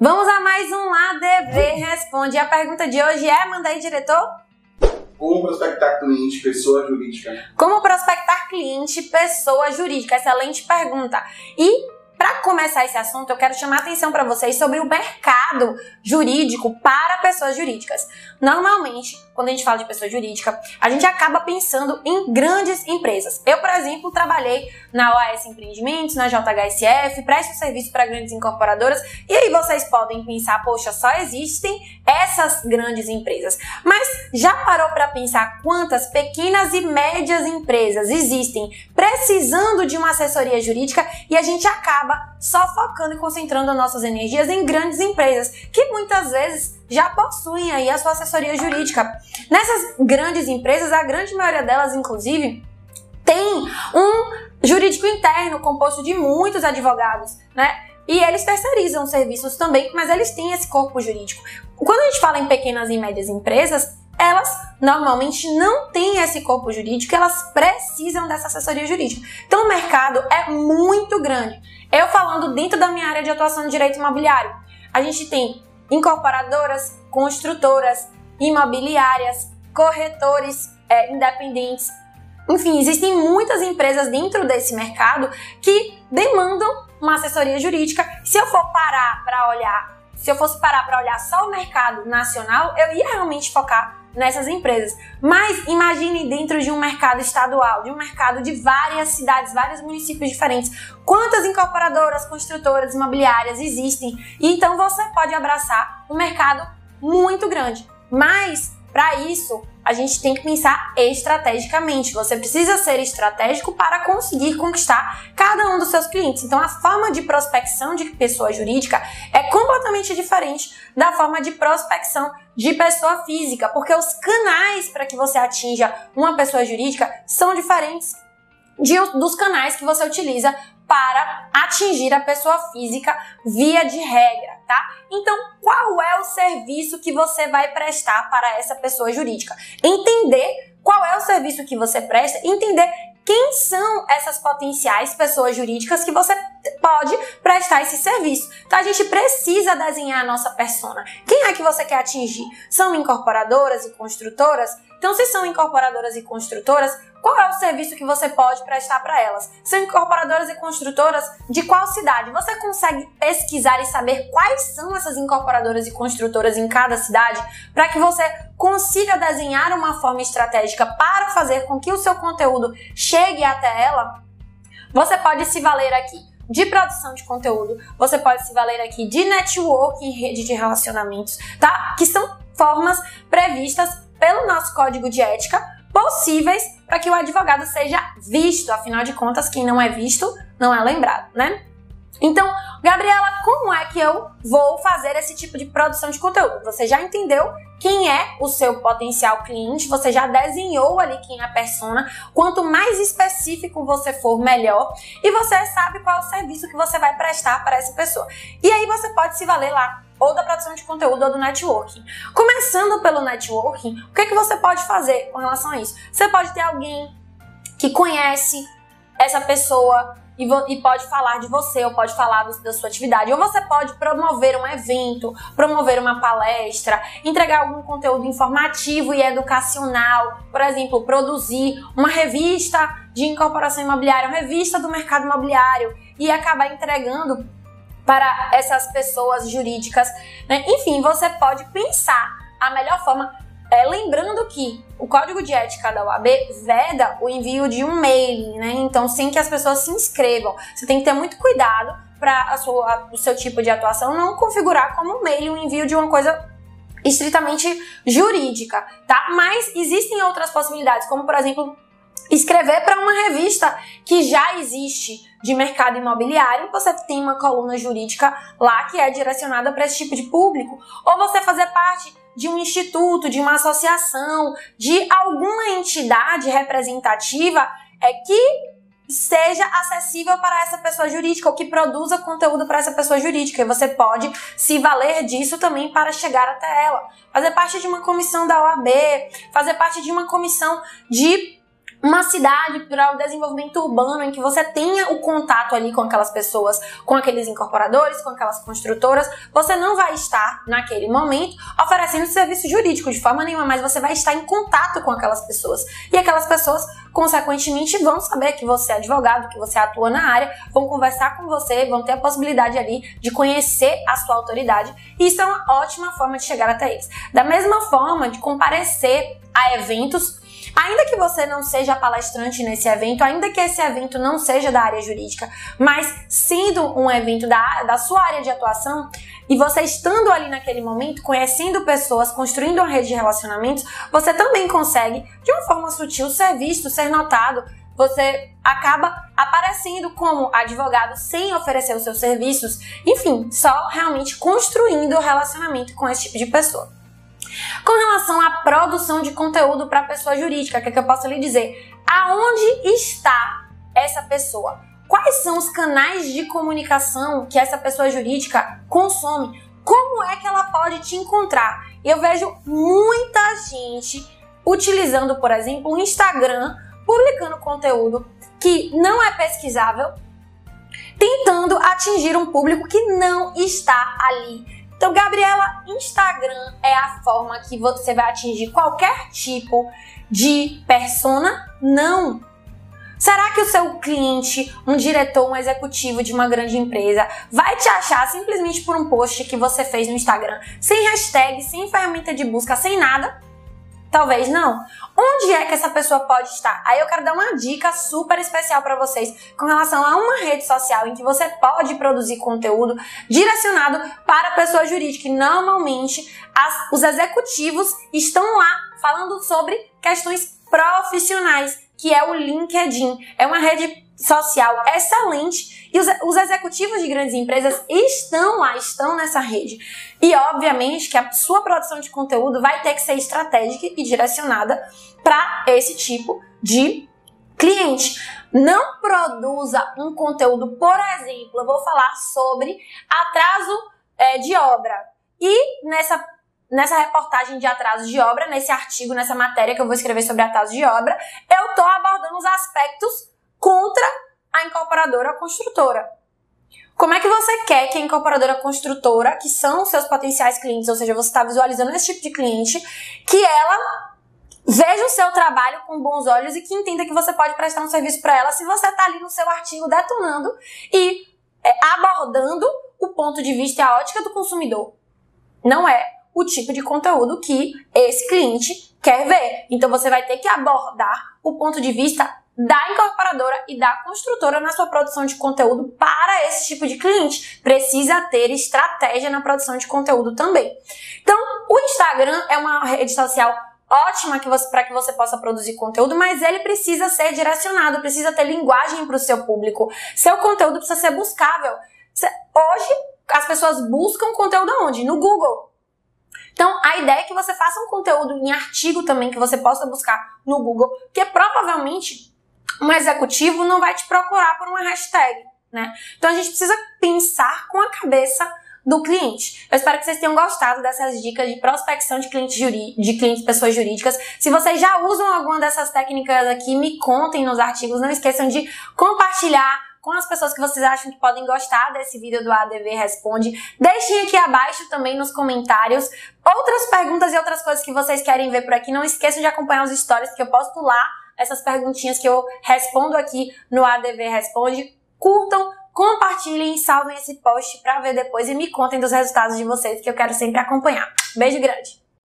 Vamos a mais um ADV Responde. A pergunta de hoje é, manda aí, diretor? Como prospectar cliente, pessoa jurídica? Como prospectar cliente, pessoa jurídica? Excelente pergunta. E para começar esse assunto, eu quero chamar atenção para vocês sobre o mercado jurídico para pessoas jurídicas. Normalmente, quando a gente fala de pessoa jurídica, a gente acaba pensando em grandes empresas. Eu, por exemplo, trabalhei na OAS Empreendimentos, na JHSF, presto serviço para grandes incorporadoras, e aí vocês podem pensar, poxa, só existem essas grandes empresas. Mas já parou para pensar quantas pequenas e médias empresas existem precisando de uma assessoria jurídica e a gente acaba só focando e concentrando nossas energias em grandes empresas que muitas vezes já possuem aí a sua assessoria jurídica. Nessas grandes empresas, a grande maioria delas, inclusive, tem um jurídico interno composto de muitos advogados, né? E eles terceirizam serviços também, mas eles têm esse corpo jurídico. Quando a gente fala em pequenas e médias empresas, elas normalmente não têm esse corpo jurídico, elas precisam dessa assessoria jurídica. Então o mercado é muito grande. Eu falando dentro da minha área de atuação no direito imobiliário, a gente tem incorporadoras, construtoras, imobiliárias, corretores é, independentes. Enfim, existem muitas empresas dentro desse mercado que demandam uma assessoria jurídica. Se eu for parar para olhar, se eu fosse parar para olhar só o mercado nacional, eu ia realmente focar nessas empresas. Mas imagine dentro de um mercado estadual, de um mercado de várias cidades, vários municípios diferentes, quantas incorporadoras, construtoras, imobiliárias existem. E então você pode abraçar um mercado muito grande. Mas para isso, a gente tem que pensar estrategicamente. Você precisa ser estratégico para conseguir conquistar cada um dos seus clientes. Então, a forma de prospecção de pessoa jurídica é completamente diferente da forma de prospecção de pessoa física, porque os canais para que você atinja uma pessoa jurídica são diferentes de, dos canais que você utiliza para atingir a pessoa física via de regra, tá? Então, qual é o serviço que você vai prestar para essa pessoa jurídica? Entender qual é o serviço que você presta, entender quem são essas potenciais pessoas jurídicas que você pode prestar esse serviço. Então a gente precisa desenhar a nossa persona. Quem é que você quer atingir? São incorporadoras e construtoras? Então, se são incorporadoras e construtoras, qual é o serviço que você pode prestar para elas? São incorporadoras e construtoras de qual cidade? Você consegue pesquisar e saber quais são essas incorporadoras e construtoras em cada cidade para que você consiga desenhar uma forma estratégica para fazer com que o seu conteúdo chegue até ela? Você pode se valer aqui de produção de conteúdo, você pode se valer aqui de networking, rede de relacionamentos, tá? Que são formas previstas pelo nosso código de ética possíveis para que o advogado seja visto. Afinal de contas, quem não é visto não é lembrado, né? Então, Gabriela, como é que eu vou fazer esse tipo de produção de conteúdo? Você já entendeu quem é o seu potencial cliente, você já desenhou ali quem é a persona. Quanto mais específico você for, melhor. E você sabe qual é o serviço que você vai prestar para essa pessoa. E aí você pode se valer lá ou da produção de conteúdo ou do networking. Começando pelo networking, o que, é que você pode fazer com relação a isso? Você pode ter alguém que conhece essa pessoa e, e, pode falar de você, ou pode falar do, da sua atividade, ou você pode promover um evento, promover uma palestra, entregar algum conteúdo informativo e educacional, por exemplo, produzir uma revista de incorporação imobiliária, uma revista do mercado imobiliário e acabar entregando para essas pessoas jurídicas. Né? Enfim, você pode pensar a melhor forma. É, lembrando que o código de ética da OAB veda o envio de um mailing, né? Então, sem que as pessoas se inscrevam. Você tem que ter muito cuidado para o seu tipo de atuação não configurar como mail o envio de uma coisa estritamente jurídica, tá? Mas existem outras possibilidades, como por exemplo escrever para uma revista que já existe de mercado imobiliário, você tem uma coluna jurídica lá que é direcionada para esse tipo de público, ou você fazer parte de um instituto, de uma associação, de alguma entidade representativa é que seja acessível para essa pessoa jurídica ou que produza conteúdo para essa pessoa jurídica. E você pode se valer disso também para chegar até ela. Fazer parte de uma comissão da OAB, fazer parte de uma comissão de uma cidade para o desenvolvimento urbano em que você tenha o contato ali com aquelas pessoas, com aqueles incorporadores, com aquelas construtoras, você não vai estar naquele momento oferecendo serviço jurídico de forma nenhuma, mas você vai estar em contato com aquelas pessoas. E aquelas pessoas, consequentemente, vão saber que você é advogado, que você atua na área, vão conversar com você, vão ter a possibilidade ali de conhecer a sua autoridade. E isso é uma ótima forma de chegar até eles. Da mesma forma de comparecer a eventos Ainda que você não seja palestrante nesse evento, ainda que esse evento não seja da área jurídica, mas sendo um evento da, da sua área de atuação, e você estando ali naquele momento, conhecendo pessoas, construindo uma rede de relacionamentos, você também consegue, de uma forma sutil, ser visto, ser notado. Você acaba aparecendo como advogado sem oferecer os seus serviços, enfim, só realmente construindo o relacionamento com esse tipo de pessoa. Com relação à produção de conteúdo para pessoa jurídica, o que, é que eu posso lhe dizer? Aonde está essa pessoa? Quais são os canais de comunicação que essa pessoa jurídica consome? Como é que ela pode te encontrar? Eu vejo muita gente utilizando, por exemplo, o Instagram, publicando conteúdo que não é pesquisável, tentando atingir um público que não está ali então, Gabriela, Instagram é a forma que você vai atingir qualquer tipo de persona? Não. Será que o seu cliente, um diretor, um executivo de uma grande empresa, vai te achar simplesmente por um post que você fez no Instagram, sem hashtag, sem ferramenta de busca, sem nada? Talvez não. Onde é que essa pessoa pode estar? Aí eu quero dar uma dica super especial para vocês com relação a uma rede social em que você pode produzir conteúdo direcionado para a pessoa jurídica. E normalmente as, os executivos estão lá falando sobre questões profissionais, que é o LinkedIn. É uma rede social excelente e os, os, executivos de grandes empresas estão lá, estão nessa rede. E obviamente que a sua produção de conteúdo vai ter que ser estratégica e direcionada para esse tipo de cliente. Não produza um conteúdo, por exemplo, eu vou falar sobre atraso é, de obra. E nessa nessa reportagem de atraso de obra, nesse artigo, nessa matéria que eu vou escrever sobre atraso de obra, eu estou abordando os aspectos contra a incorporadora construtora. Como é que você quer que a incorporadora construtora, que são seus potenciais clientes, ou seja, você está visualizando esse tipo de cliente, que ela veja o seu trabalho com bons olhos e que entenda que você pode prestar um serviço para ela se você está ali no seu artigo detonando e é, abordando o ponto de vista e a ótica do consumidor. Não é o tipo de conteúdo que esse cliente quer ver. Então você vai ter que abordar o ponto de vista da incorporadora e da construtora na sua produção de conteúdo para esse tipo de cliente. Precisa ter estratégia na produção de conteúdo também. Então, o Instagram é uma rede social ótima que para que você possa produzir conteúdo, mas ele precisa ser direcionado, precisa ter linguagem para o seu público. Seu conteúdo precisa ser buscável. Hoje, as pessoas buscam conteúdo onde? No Google. Então, a ideia é que você faça um conteúdo em artigo também que você possa buscar no Google, porque provavelmente um executivo não vai te procurar por uma hashtag, né? Então a gente precisa pensar com a cabeça do cliente. Eu espero que vocês tenham gostado dessas dicas de prospecção de clientes, de clientes pessoas jurídicas. Se vocês já usam alguma dessas técnicas aqui, me contem nos artigos. Não esqueçam de compartilhar com as pessoas que vocês acham que podem gostar desse vídeo do ADV Responde. Deixem aqui abaixo também nos comentários outras perguntas e outras coisas que vocês querem ver por aqui. Não esqueçam de acompanhar os stories que eu posto lá essas perguntinhas que eu respondo aqui no ADV Responde. Curtam, compartilhem salvem esse post para ver depois e me contem dos resultados de vocês, que eu quero sempre acompanhar. Beijo grande!